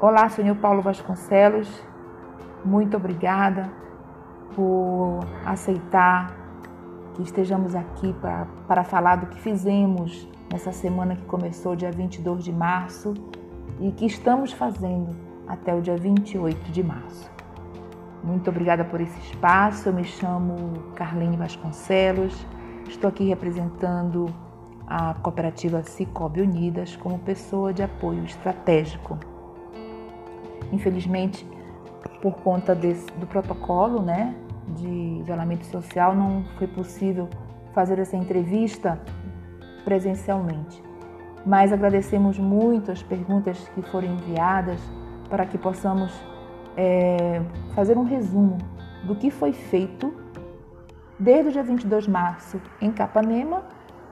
Olá, senhor Paulo Vasconcelos, muito obrigada por aceitar que estejamos aqui para, para falar do que fizemos nessa semana que começou dia 22 de março e que estamos fazendo até o dia 28 de março. Muito obrigada por esse espaço. Eu me chamo Carlene Vasconcelos, estou aqui representando a cooperativa Cicobi Unidas como pessoa de apoio estratégico. Infelizmente, por conta desse, do protocolo né, de isolamento social, não foi possível fazer essa entrevista presencialmente. Mas agradecemos muito as perguntas que foram enviadas para que possamos é, fazer um resumo do que foi feito desde o dia 22 de março em Capanema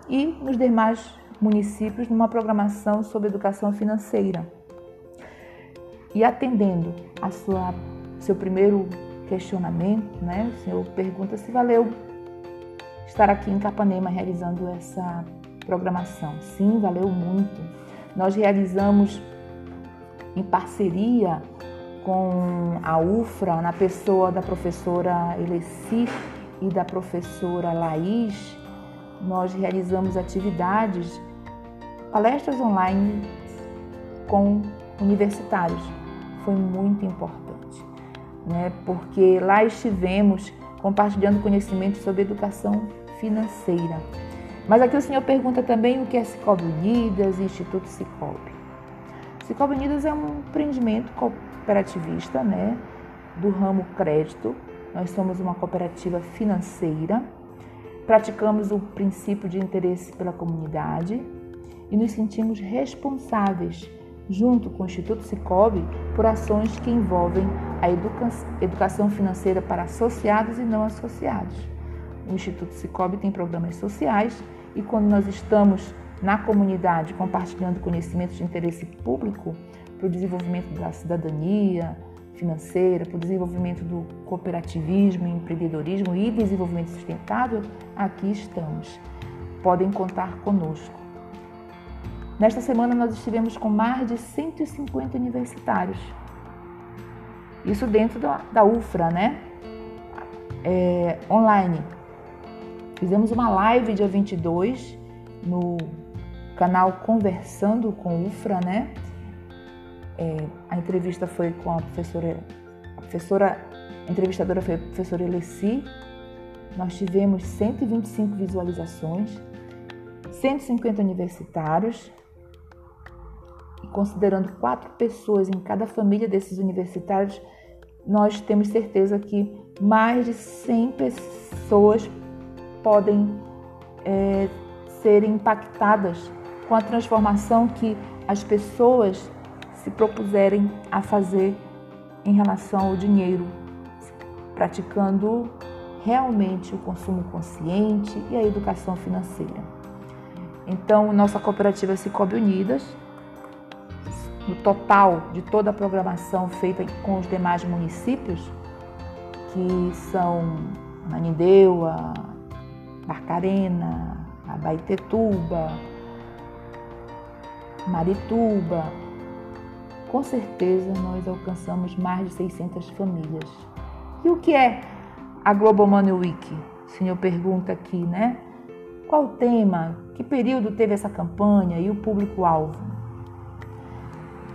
e nos demais municípios numa programação sobre educação financeira. E atendendo a sua seu primeiro questionamento, né? O senhor pergunta se valeu estar aqui em Capanema realizando essa programação. Sim, valeu muito. Nós realizamos em parceria com a UFRA, na pessoa da professora Eleci e da professora Laís, nós realizamos atividades, palestras online com universitários. Foi muito importante, né? porque lá estivemos compartilhando conhecimento sobre educação financeira. Mas aqui o senhor pergunta também o que é Cicobi Unidas e Instituto Cicobi. Cicobi Unidas é um empreendimento cooperativista né, do ramo crédito. Nós somos uma cooperativa financeira praticamos o princípio de interesse pela comunidade e nos sentimos responsáveis, junto com o Instituto Cicobi, por ações que envolvem a educa educação financeira para associados e não associados. O Instituto Cicobi tem programas sociais e quando nós estamos na comunidade compartilhando conhecimentos de interesse público para o desenvolvimento da cidadania, financeira, para o desenvolvimento do cooperativismo, empreendedorismo e desenvolvimento sustentável, aqui estamos. Podem contar conosco. Nesta semana nós estivemos com mais de 150 universitários. Isso dentro da, da UFRA, né? É, online. Fizemos uma live dia 22 no canal Conversando com UFRA, né? É, a entrevista foi com a professora, a professora a entrevistadora foi a professora Eleci. Nós tivemos 125 visualizações, 150 universitários, considerando quatro pessoas em cada família desses universitários, nós temos certeza que mais de 100 pessoas podem é, ser impactadas com a transformação que as pessoas se propuserem a fazer em relação ao dinheiro, praticando realmente o consumo consciente e a educação financeira. Então, nossa cooperativa Cicobi Unidas, no total de toda a programação feita com os demais municípios, que são Ananindeua, Barcarena, Abaitetuba, Marituba, com certeza nós alcançamos mais de 600 famílias. E o que é a Global Money Week? O senhor pergunta aqui, né? Qual o tema? Que período teve essa campanha e o público-alvo?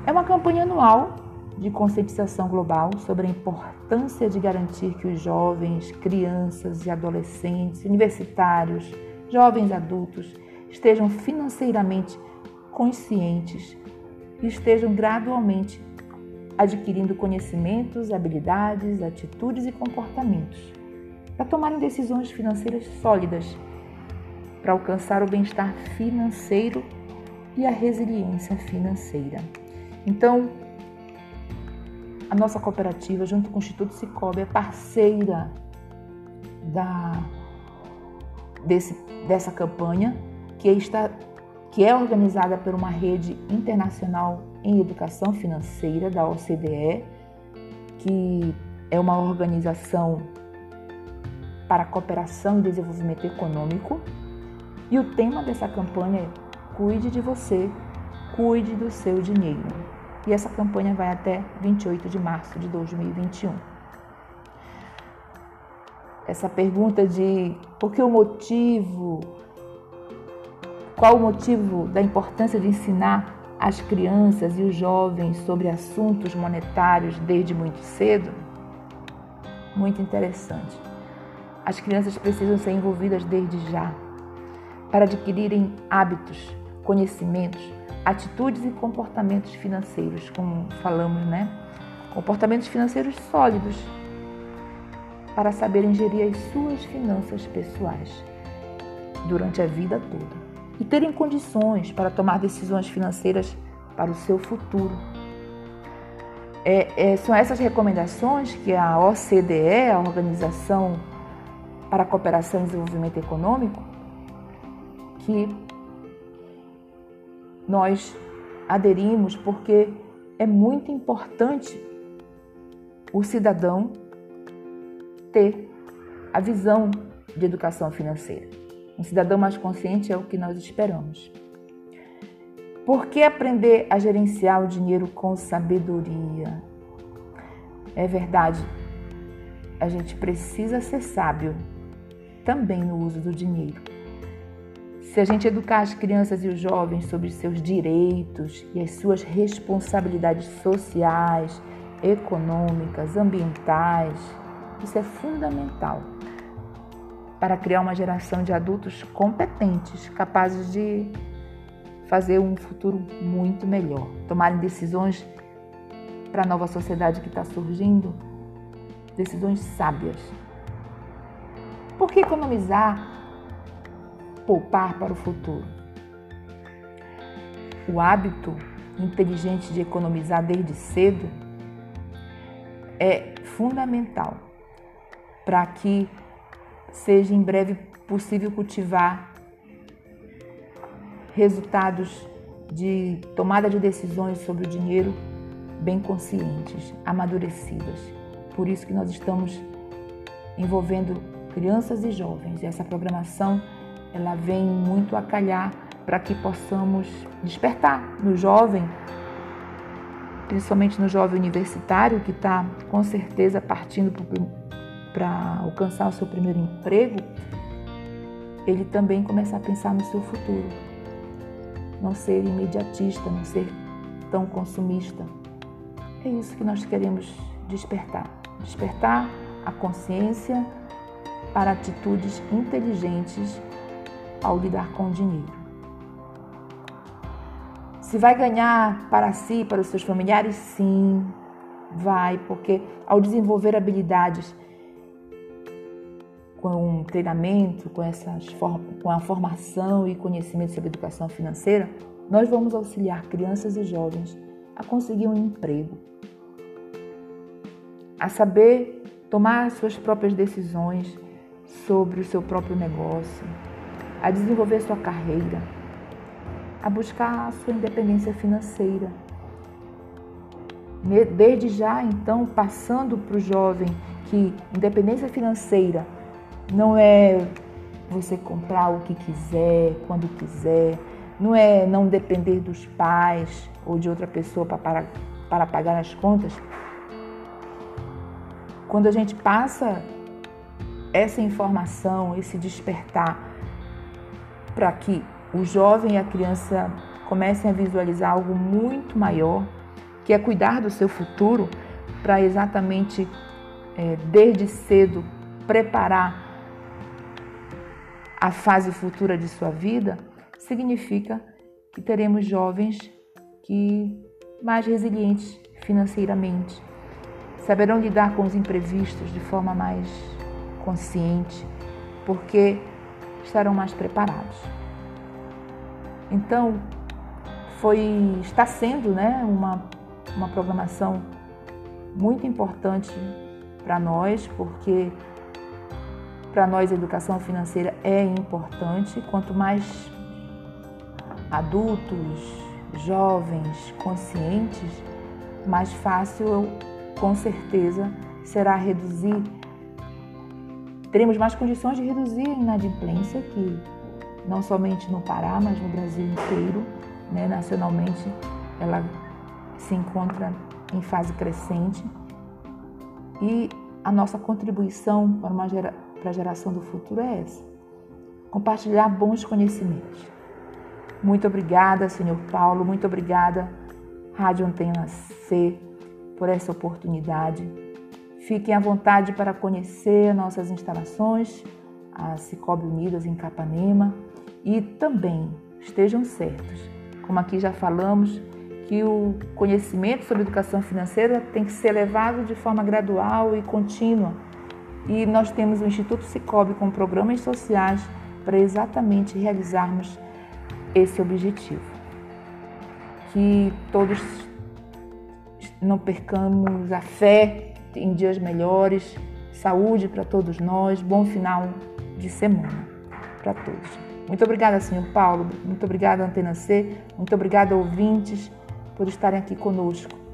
É uma campanha anual de conscientização global sobre a importância de garantir que os jovens, crianças e adolescentes, universitários, jovens adultos estejam financeiramente conscientes e estejam gradualmente adquirindo conhecimentos, habilidades, atitudes e comportamentos para tomarem decisões financeiras sólidas, para alcançar o bem-estar financeiro e a resiliência financeira. Então, a nossa cooperativa, junto com o Instituto Cicobi, é parceira da, desse, dessa campanha que está que é organizada por uma rede internacional em educação financeira da OCDE, que é uma organização para cooperação e desenvolvimento econômico. E o tema dessa campanha é Cuide de você, cuide do seu dinheiro. E essa campanha vai até 28 de março de 2021. Essa pergunta de por que o motivo, qual o motivo da importância de ensinar as crianças e os jovens sobre assuntos monetários desde muito cedo? Muito interessante. As crianças precisam ser envolvidas desde já para adquirirem hábitos, conhecimentos, atitudes e comportamentos financeiros, como falamos, né? Comportamentos financeiros sólidos para saberem gerir as suas finanças pessoais durante a vida toda e terem condições para tomar decisões financeiras para o seu futuro. É, é, são essas recomendações que a OCDE, a Organização para a Cooperação e Desenvolvimento Econômico, que nós aderimos porque é muito importante o cidadão ter a visão de educação financeira. Um cidadão mais consciente é o que nós esperamos. Por que aprender a gerenciar o dinheiro com sabedoria? É verdade, a gente precisa ser sábio também no uso do dinheiro. Se a gente educar as crianças e os jovens sobre seus direitos e as suas responsabilidades sociais, econômicas, ambientais, isso é fundamental para criar uma geração de adultos competentes, capazes de fazer um futuro muito melhor, tomarem decisões para a nova sociedade que está surgindo, decisões sábias. Por que economizar, poupar para o futuro? O hábito inteligente de economizar desde cedo é fundamental para que seja em breve possível cultivar resultados de tomada de decisões sobre o dinheiro bem conscientes, amadurecidas. Por isso que nós estamos envolvendo crianças e jovens. Essa programação ela vem muito a calhar para que possamos despertar no jovem, principalmente no jovem universitário que está com certeza partindo para alcançar o seu primeiro emprego, ele também começar a pensar no seu futuro. Não ser imediatista, não ser tão consumista. É isso que nós queremos despertar. Despertar a consciência para atitudes inteligentes ao lidar com o dinheiro. Se vai ganhar para si, para os seus familiares, sim, vai, porque ao desenvolver habilidades com treinamento, com, essas, com a formação e conhecimento sobre educação financeira, nós vamos auxiliar crianças e jovens a conseguir um emprego, a saber tomar suas próprias decisões sobre o seu próprio negócio, a desenvolver sua carreira, a buscar a sua independência financeira. Desde já, então, passando para o jovem que independência financeira não é você comprar o que quiser, quando quiser, não é não depender dos pais ou de outra pessoa para, para, pagar as contas. Quando a gente passa essa informação, esse despertar, para que o jovem e a criança comecem a visualizar algo muito maior, que é cuidar do seu futuro, para exatamente é, desde cedo preparar a fase futura de sua vida, significa que teremos jovens que mais resilientes financeiramente, saberão lidar com os imprevistos de forma mais consciente, porque estarão mais preparados. Então, foi está sendo, né, uma uma programação muito importante para nós, porque para nós, a educação financeira é importante. Quanto mais adultos, jovens, conscientes, mais fácil, com certeza, será reduzir. Teremos mais condições de reduzir a inadimplência, que não somente no Pará, mas no Brasil inteiro, né, nacionalmente, ela se encontra em fase crescente e a nossa contribuição para, uma gera, para a geração do futuro é essa: compartilhar bons conhecimentos. Muito obrigada, senhor Paulo, muito obrigada, Rádio Antena C, por essa oportunidade. Fiquem à vontade para conhecer nossas instalações, a Cicobi Unidas em Capanema, e também estejam certos, como aqui já falamos, que o conhecimento sobre educação financeira tem que ser levado de forma gradual e contínua. E nós temos o Instituto Cicobi com programas sociais para exatamente realizarmos esse objetivo. Que todos não percamos a fé em dias melhores, saúde para todos nós, bom final de semana para todos. Muito obrigada, senhor Paulo, muito obrigada, Antena C, muito obrigada, ouvintes por estarem aqui conosco.